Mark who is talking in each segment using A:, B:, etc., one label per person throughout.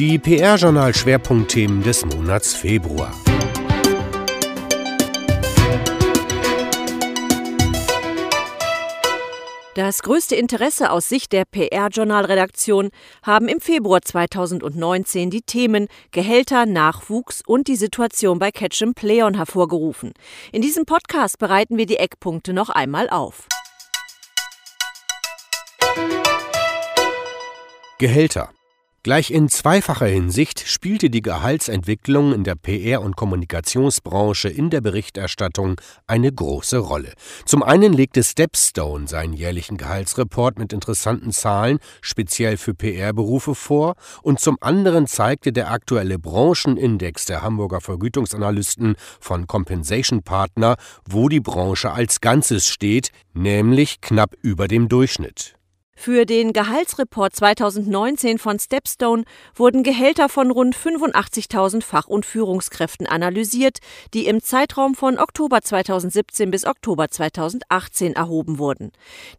A: Die PR-Journal-Schwerpunktthemen des Monats Februar.
B: Das größte Interesse aus Sicht der PR-Journalredaktion haben im Februar 2019 die Themen Gehälter, Nachwuchs und die Situation bei Ketchum Pleon hervorgerufen. In diesem Podcast bereiten wir die Eckpunkte noch einmal auf.
A: Gehälter. Gleich in zweifacher Hinsicht spielte die Gehaltsentwicklung in der PR- und Kommunikationsbranche in der Berichterstattung eine große Rolle. Zum einen legte Stepstone seinen jährlichen Gehaltsreport mit interessanten Zahlen speziell für PR-Berufe vor und zum anderen zeigte der aktuelle Branchenindex der Hamburger Vergütungsanalysten von Compensation Partner, wo die Branche als Ganzes steht, nämlich knapp über dem Durchschnitt.
B: Für den Gehaltsreport 2019 von Stepstone wurden Gehälter von rund 85.000 Fach- und Führungskräften analysiert, die im Zeitraum von Oktober 2017 bis Oktober 2018 erhoben wurden.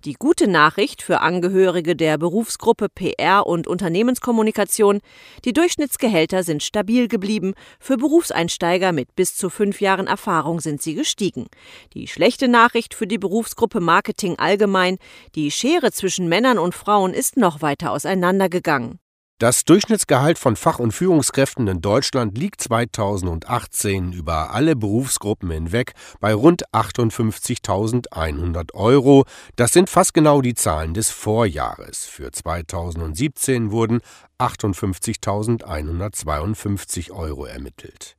B: Die gute Nachricht für Angehörige der Berufsgruppe PR und Unternehmenskommunikation, die Durchschnittsgehälter sind stabil geblieben, für Berufseinsteiger mit bis zu fünf Jahren Erfahrung sind sie gestiegen. Die schlechte Nachricht für die Berufsgruppe Marketing allgemein, die Schere zwischen Männern Männern und Frauen ist noch weiter auseinandergegangen.
A: Das Durchschnittsgehalt von Fach- und Führungskräften in Deutschland liegt 2018 über alle Berufsgruppen hinweg bei rund 58.100 Euro. Das sind fast genau die Zahlen des Vorjahres. Für 2017 wurden 58.152 Euro ermittelt.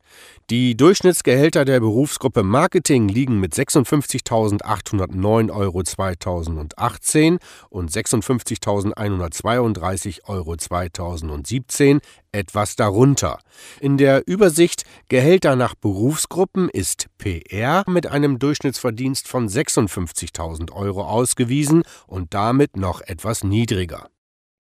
A: Die Durchschnittsgehälter der Berufsgruppe Marketing liegen mit 56.809 Euro 2018 und 56.132 Euro 2017 etwas darunter. In der Übersicht Gehälter nach Berufsgruppen ist PR mit einem Durchschnittsverdienst von 56.000 Euro ausgewiesen und damit noch etwas niedriger.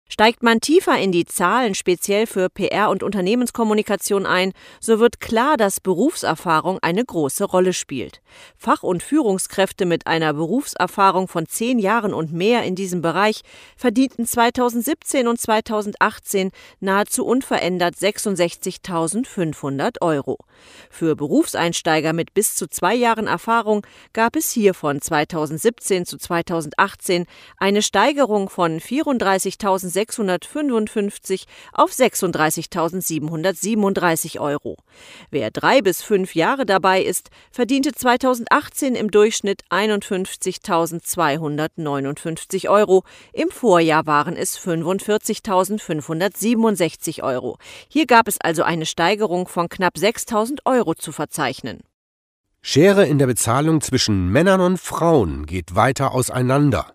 B: Steigt man tiefer in die Zahlen speziell für PR und Unternehmenskommunikation ein, so wird klar, dass Berufserfahrung eine große Rolle spielt. Fach- und Führungskräfte mit einer Berufserfahrung von zehn Jahren und mehr in diesem Bereich verdienten 2017 und 2018 nahezu unverändert 66.500 Euro. Für Berufseinsteiger mit bis zu zwei Jahren Erfahrung gab es hier von 2017 zu 2018 eine Steigerung von 34.000 655 auf 36.737 Euro. Wer drei bis fünf Jahre dabei ist, verdiente 2018 im Durchschnitt 51.259 Euro. Im Vorjahr waren es 45.567 Euro. Hier gab es also eine Steigerung von knapp 6.000 Euro zu verzeichnen.
A: Schere in der Bezahlung zwischen Männern und Frauen geht weiter auseinander.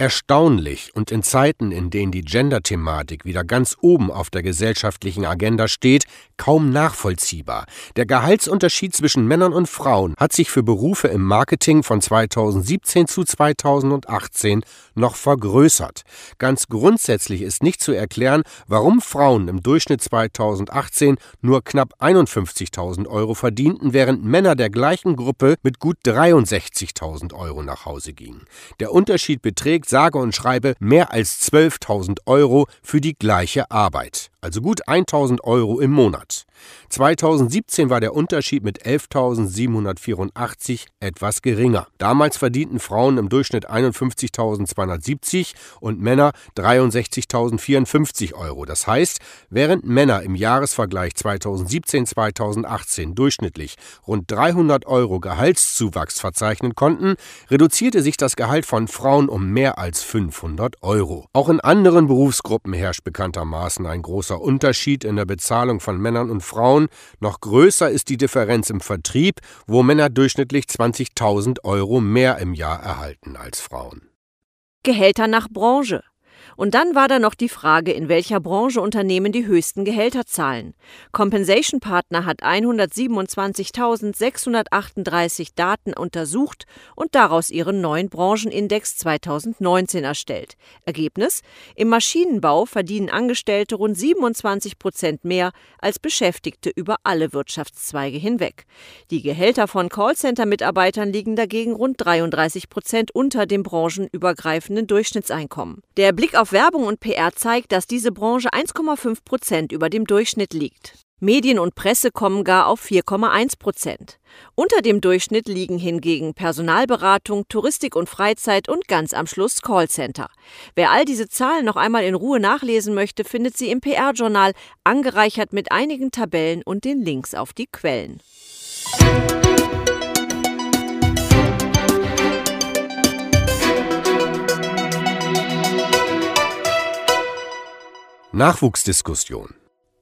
A: Erstaunlich und in Zeiten, in denen die Gender-Thematik wieder ganz oben auf der gesellschaftlichen Agenda steht, kaum nachvollziehbar. Der Gehaltsunterschied zwischen Männern und Frauen hat sich für Berufe im Marketing von 2017 zu 2018 noch vergrößert. Ganz grundsätzlich ist nicht zu erklären, warum Frauen im Durchschnitt 2018 nur knapp 51.000 Euro verdienten, während Männer der gleichen Gruppe mit gut 63.000 Euro nach Hause gingen. Der Unterschied beträgt sage und schreibe mehr als 12.000 Euro für die gleiche Arbeit also gut 1000 Euro im Monat. 2017 war der Unterschied mit 11.784 etwas geringer. Damals verdienten Frauen im Durchschnitt 51.270 und Männer 63.054 Euro. Das heißt, während Männer im Jahresvergleich 2017-2018 durchschnittlich rund 300 Euro Gehaltszuwachs verzeichnen konnten, reduzierte sich das Gehalt von Frauen um mehr als 500 Euro. Auch in anderen Berufsgruppen herrscht bekanntermaßen ein großer großer Unterschied in der Bezahlung von Männern und Frauen, noch größer ist die Differenz im Vertrieb, wo Männer durchschnittlich 20.000 Euro mehr im Jahr erhalten als Frauen.
B: Gehälter nach Branche. Und dann war da noch die Frage, in welcher Branche Unternehmen die höchsten Gehälter zahlen. Compensation Partner hat 127.638 Daten untersucht und daraus ihren neuen Branchenindex 2019 erstellt. Ergebnis? Im Maschinenbau verdienen Angestellte rund 27 Prozent mehr als Beschäftigte über alle Wirtschaftszweige hinweg. Die Gehälter von Callcenter-Mitarbeitern liegen dagegen rund 33 Prozent unter dem branchenübergreifenden Durchschnittseinkommen. Der Blick auf Werbung und PR zeigt, dass diese Branche 1,5 Prozent über dem Durchschnitt liegt. Medien und Presse kommen gar auf 4,1 Prozent. Unter dem Durchschnitt liegen hingegen Personalberatung, Touristik und Freizeit und ganz am Schluss Callcenter. Wer all diese Zahlen noch einmal in Ruhe nachlesen möchte, findet sie im PR-Journal, angereichert mit einigen Tabellen und den Links auf die Quellen.
A: Nachwuchsdiskussion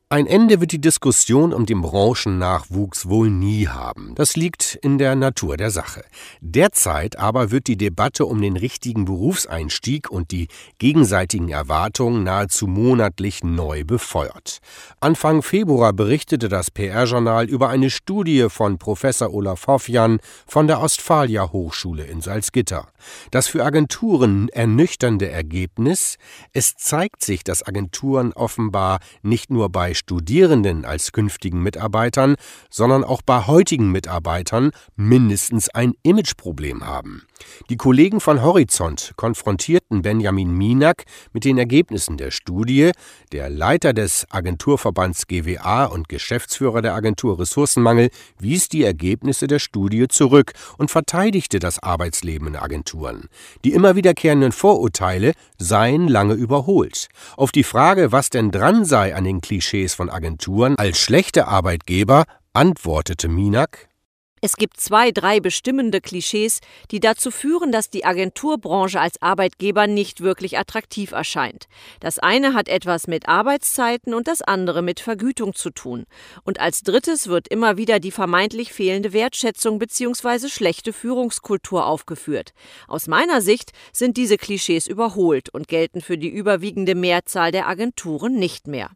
A: ein Ende wird die Diskussion um den Branchennachwuchs wohl nie haben. Das liegt in der Natur der Sache. Derzeit aber wird die Debatte um den richtigen Berufseinstieg und die gegenseitigen Erwartungen nahezu monatlich neu befeuert. Anfang Februar berichtete das PR-Journal über eine Studie von Professor Olaf Hoffjan von der Ostfalia Hochschule in Salzgitter. Das für Agenturen ernüchternde Ergebnis, es zeigt sich, dass Agenturen offenbar nicht nur bei Studierenden als künftigen Mitarbeitern, sondern auch bei heutigen Mitarbeitern mindestens ein Imageproblem haben. Die Kollegen von Horizont konfrontierten Benjamin Minak mit den Ergebnissen der Studie. Der Leiter des Agenturverbands GWA und Geschäftsführer der Agentur Ressourcenmangel wies die Ergebnisse der Studie zurück und verteidigte das Arbeitsleben in Agenturen. Die immer wiederkehrenden Vorurteile seien lange überholt. Auf die Frage, was denn dran sei an den Klischees von Agenturen als schlechte Arbeitgeber, antwortete Minak
B: es gibt zwei, drei bestimmende Klischees, die dazu führen, dass die Agenturbranche als Arbeitgeber nicht wirklich attraktiv erscheint. Das eine hat etwas mit Arbeitszeiten und das andere mit Vergütung zu tun. Und als drittes wird immer wieder die vermeintlich fehlende Wertschätzung bzw. schlechte Führungskultur aufgeführt. Aus meiner Sicht sind diese Klischees überholt und gelten für die überwiegende Mehrzahl der Agenturen nicht mehr.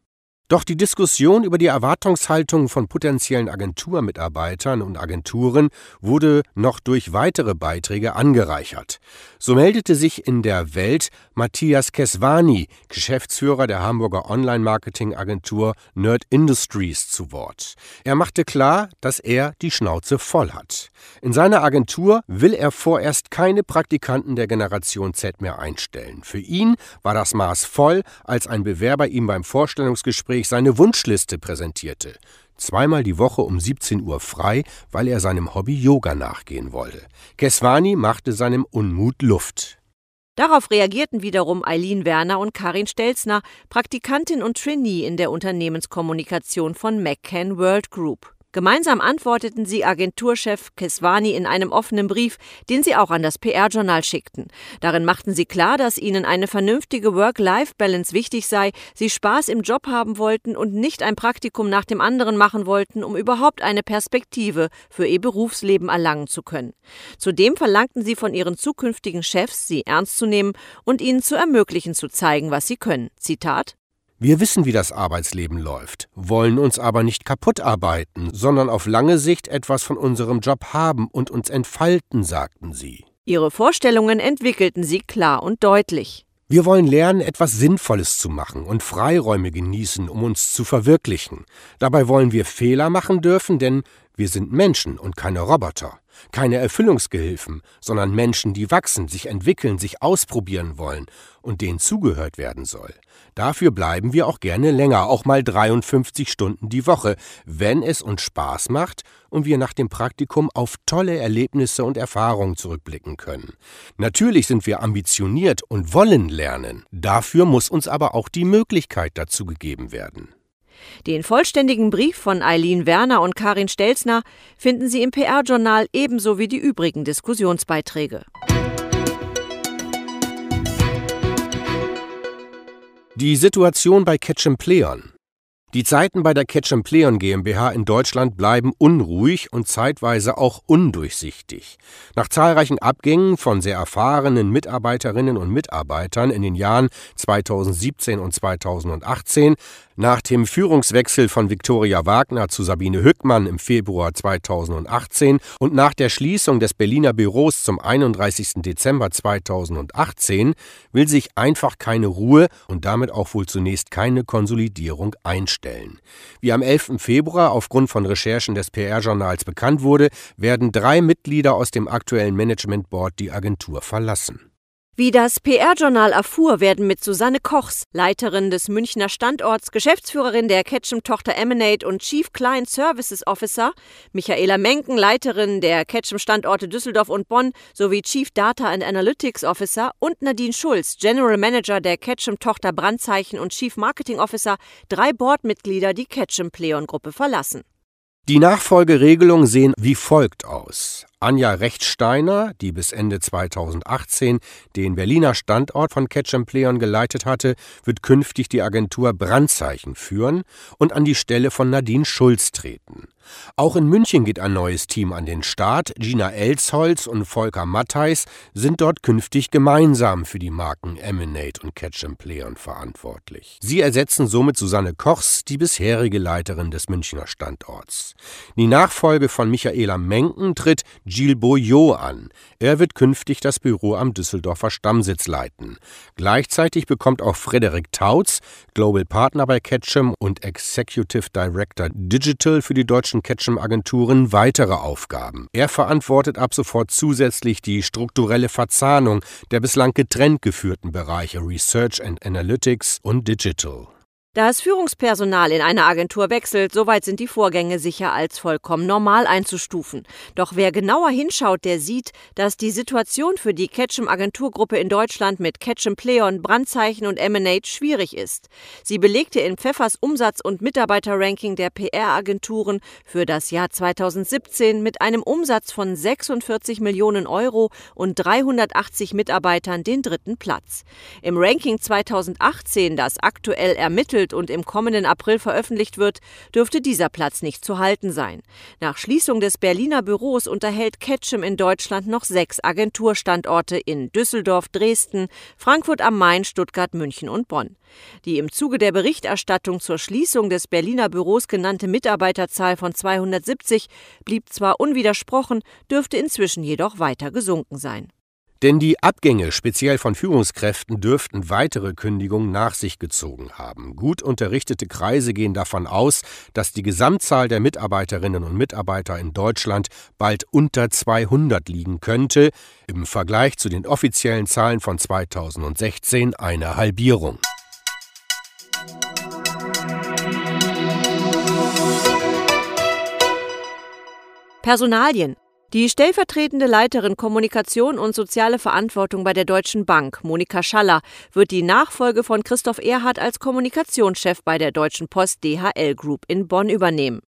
A: Doch die Diskussion über die Erwartungshaltung von potenziellen Agenturmitarbeitern und Agenturen wurde noch durch weitere Beiträge angereichert. So meldete sich in der Welt Matthias Keswani, Geschäftsführer der Hamburger Online-Marketing-Agentur Nerd Industries, zu Wort. Er machte klar, dass er die Schnauze voll hat. In seiner Agentur will er vorerst keine Praktikanten der Generation Z mehr einstellen. Für ihn war das Maß voll, als ein Bewerber ihm beim Vorstellungsgespräch Gespräch seine Wunschliste präsentierte. Zweimal die Woche um 17 Uhr frei, weil er seinem Hobby Yoga nachgehen wollte. Keswani machte seinem Unmut Luft.
B: Darauf reagierten wiederum Eileen Werner und Karin Stelzner, Praktikantin und Trainee in der Unternehmenskommunikation von McCann World Group. Gemeinsam antworteten sie Agenturchef Keswani in einem offenen Brief, den sie auch an das PR-Journal schickten. Darin machten sie klar, dass ihnen eine vernünftige Work-Life-Balance wichtig sei, sie Spaß im Job haben wollten und nicht ein Praktikum nach dem anderen machen wollten, um überhaupt eine Perspektive für ihr Berufsleben erlangen zu können. Zudem verlangten sie von ihren zukünftigen Chefs, sie ernst zu nehmen und ihnen zu ermöglichen, zu zeigen, was sie können. Zitat
A: wir wissen, wie das Arbeitsleben läuft, wollen uns aber nicht kaputt arbeiten, sondern auf lange Sicht etwas von unserem Job haben und uns entfalten, sagten sie.
B: Ihre Vorstellungen entwickelten sie klar und deutlich.
A: Wir wollen lernen, etwas Sinnvolles zu machen und Freiräume genießen, um uns zu verwirklichen. Dabei wollen wir Fehler machen dürfen, denn wir sind Menschen und keine Roboter. Keine Erfüllungsgehilfen, sondern Menschen, die wachsen, sich entwickeln, sich ausprobieren wollen und denen zugehört werden soll. Dafür bleiben wir auch gerne länger, auch mal 53 Stunden die Woche, wenn es uns Spaß macht und wir nach dem Praktikum auf tolle Erlebnisse und Erfahrungen zurückblicken können. Natürlich sind wir ambitioniert und wollen lernen. Dafür muss uns aber auch die Möglichkeit dazu gegeben werden.
B: Den vollständigen Brief von Eileen Werner und Karin Stelzner finden Sie im PR-Journal ebenso wie die übrigen Diskussionsbeiträge.
A: Die Situation bei Ketchum Pleon. Die Zeiten bei der Ketchum Pleon GmbH in Deutschland bleiben unruhig und zeitweise auch undurchsichtig. Nach zahlreichen Abgängen von sehr erfahrenen Mitarbeiterinnen und Mitarbeitern in den Jahren 2017 und 2018 nach dem Führungswechsel von Viktoria Wagner zu Sabine Hückmann im Februar 2018 und nach der Schließung des Berliner Büros zum 31. Dezember 2018 will sich einfach keine Ruhe und damit auch wohl zunächst keine Konsolidierung einstellen. Wie am 11. Februar aufgrund von Recherchen des PR-Journals bekannt wurde, werden drei Mitglieder aus dem aktuellen Management Board die Agentur verlassen.
B: Wie das PR-Journal erfuhr, werden mit Susanne Kochs, Leiterin des Münchner Standorts, Geschäftsführerin der Ketchum-Tochter Emanate und Chief Client Services Officer, Michaela Menken, Leiterin der Ketchum-Standorte Düsseldorf und Bonn sowie Chief Data and Analytics Officer und Nadine Schulz, General Manager der Ketchum-Tochter Brandzeichen und Chief Marketing Officer, drei Boardmitglieder die Ketchum-Pleon-Gruppe verlassen.
A: Die Nachfolgeregelungen sehen wie folgt aus. Anja Rechtsteiner, die bis Ende 2018 den Berliner Standort von Ketchum Pleon geleitet hatte, wird künftig die Agentur Brandzeichen führen und an die Stelle von Nadine Schulz treten. Auch in München geht ein neues Team an den Start. Gina Elsholz und Volker Mattheis sind dort künftig gemeinsam für die Marken Emanate und Ketchum Pleon verantwortlich. Sie ersetzen somit Susanne Kochs, die bisherige Leiterin des Münchner Standorts. Die Nachfolge von Michaela Menken tritt Gilles Boyot an. Er wird künftig das Büro am Düsseldorfer Stammsitz leiten. Gleichzeitig bekommt auch Frederik Tautz, Global Partner bei Ketchum und Executive Director Digital für die deutschen Ketchum-Agenturen, weitere Aufgaben. Er verantwortet ab sofort zusätzlich die strukturelle Verzahnung der bislang getrennt geführten Bereiche Research and Analytics und Digital.
B: Das Führungspersonal in einer Agentur wechselt, soweit sind die Vorgänge sicher als vollkommen normal einzustufen. Doch wer genauer hinschaut, der sieht, dass die Situation für die Ketchum Agenturgruppe in Deutschland mit Ketchum Pleon, Brandzeichen und Emanate schwierig ist. Sie belegte in Pfeffers Umsatz- und Mitarbeiterranking der PR-Agenturen für das Jahr 2017 mit einem Umsatz von 46 Millionen Euro und 380 Mitarbeitern den dritten Platz. Im Ranking 2018, das aktuell ermittelt ermittelt und im kommenden April veröffentlicht wird, dürfte dieser Platz nicht zu halten sein. Nach Schließung des Berliner Büros unterhält Ketchum in Deutschland noch sechs Agenturstandorte in Düsseldorf, Dresden, Frankfurt am Main, Stuttgart, München und Bonn. Die im Zuge der Berichterstattung zur Schließung des Berliner Büros genannte Mitarbeiterzahl von 270 blieb zwar unwidersprochen, dürfte inzwischen jedoch weiter gesunken sein.
A: Denn die Abgänge, speziell von Führungskräften, dürften weitere Kündigungen nach sich gezogen haben. Gut unterrichtete Kreise gehen davon aus, dass die Gesamtzahl der Mitarbeiterinnen und Mitarbeiter in Deutschland bald unter 200 liegen könnte, im Vergleich zu den offiziellen Zahlen von 2016 eine Halbierung.
B: Personalien die stellvertretende Leiterin Kommunikation und soziale Verantwortung bei der Deutschen Bank, Monika Schaller, wird die Nachfolge von Christoph Erhardt als Kommunikationschef bei der Deutschen Post DHL Group in Bonn übernehmen.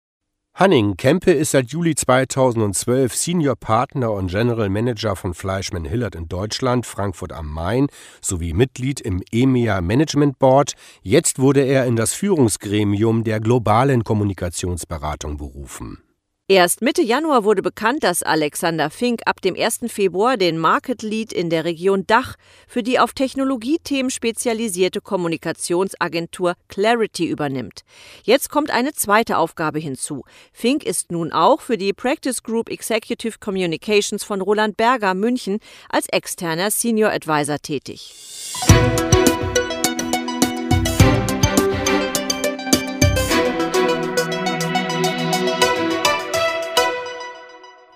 A: Hanning Kempe ist seit Juli 2012 Senior Partner und General Manager von Fleischmann Hillert in Deutschland, Frankfurt am Main sowie Mitglied im EMEA Management Board. Jetzt wurde er in das Führungsgremium der globalen Kommunikationsberatung berufen.
B: Erst Mitte Januar wurde bekannt, dass Alexander Fink ab dem 1. Februar den Market Lead in der Region Dach für die auf Technologiethemen spezialisierte Kommunikationsagentur Clarity übernimmt. Jetzt kommt eine zweite Aufgabe hinzu. Fink ist nun auch für die Practice Group Executive Communications von Roland Berger München als externer Senior Advisor tätig.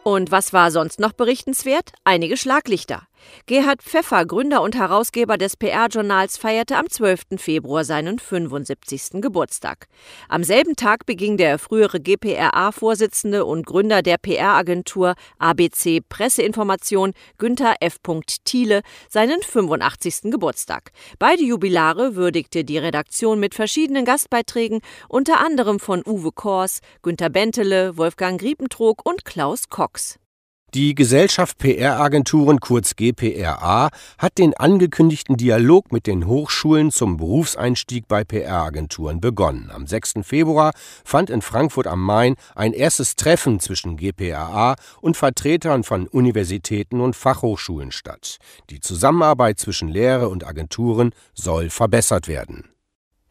B: Und was war sonst noch berichtenswert? Einige Schlaglichter. Gerhard Pfeffer, Gründer und Herausgeber des PR-Journals, feierte am 12. Februar seinen 75. Geburtstag. Am selben Tag beging der frühere GPRA-Vorsitzende und Gründer der PR-Agentur ABC Presseinformation, Günther F. Thiele, seinen 85. Geburtstag. Beide Jubilare würdigte die Redaktion mit verschiedenen Gastbeiträgen, unter anderem von Uwe Kors, Günter Bentele, Wolfgang Griepentrog und Klaus Cox.
A: Die Gesellschaft PR-Agenturen kurz GPRA hat den angekündigten Dialog mit den Hochschulen zum Berufseinstieg bei PR-Agenturen begonnen. Am 6. Februar fand in Frankfurt am Main ein erstes Treffen zwischen GPRA und Vertretern von Universitäten und Fachhochschulen statt. Die Zusammenarbeit zwischen Lehre und Agenturen soll verbessert werden.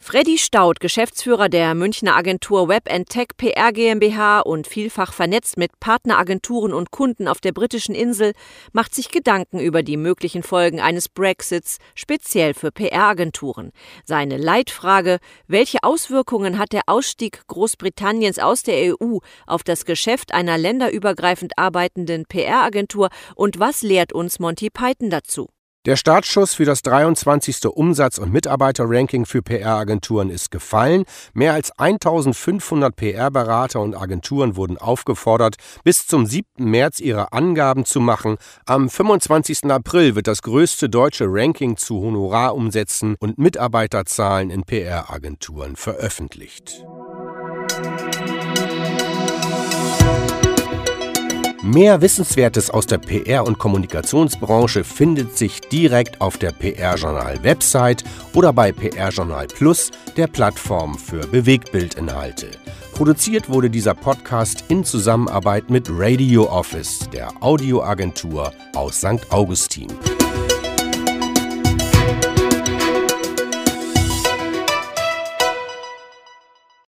B: Freddy Staud, Geschäftsführer der Münchner Agentur Web Tech PR GmbH und vielfach vernetzt mit Partneragenturen und Kunden auf der britischen Insel, macht sich Gedanken über die möglichen Folgen eines Brexits, speziell für PR-Agenturen. Seine Leitfrage, welche Auswirkungen hat der Ausstieg Großbritanniens aus der EU auf das Geschäft einer länderübergreifend arbeitenden PR-Agentur und was lehrt uns Monty Python dazu?
A: Der Startschuss für das 23. Umsatz- und Mitarbeiterranking für PR-Agenturen ist gefallen. Mehr als 1500 PR-Berater und Agenturen wurden aufgefordert, bis zum 7. März ihre Angaben zu machen. Am 25. April wird das größte deutsche Ranking zu Honorarumsätzen und Mitarbeiterzahlen in PR-Agenturen veröffentlicht. Mehr Wissenswertes aus der PR- und Kommunikationsbranche findet sich direkt auf der PR-Journal-Website oder bei PR-Journal Plus, der Plattform für Bewegtbildinhalte. Produziert wurde dieser Podcast in Zusammenarbeit mit Radio Office, der Audioagentur aus St. Augustin.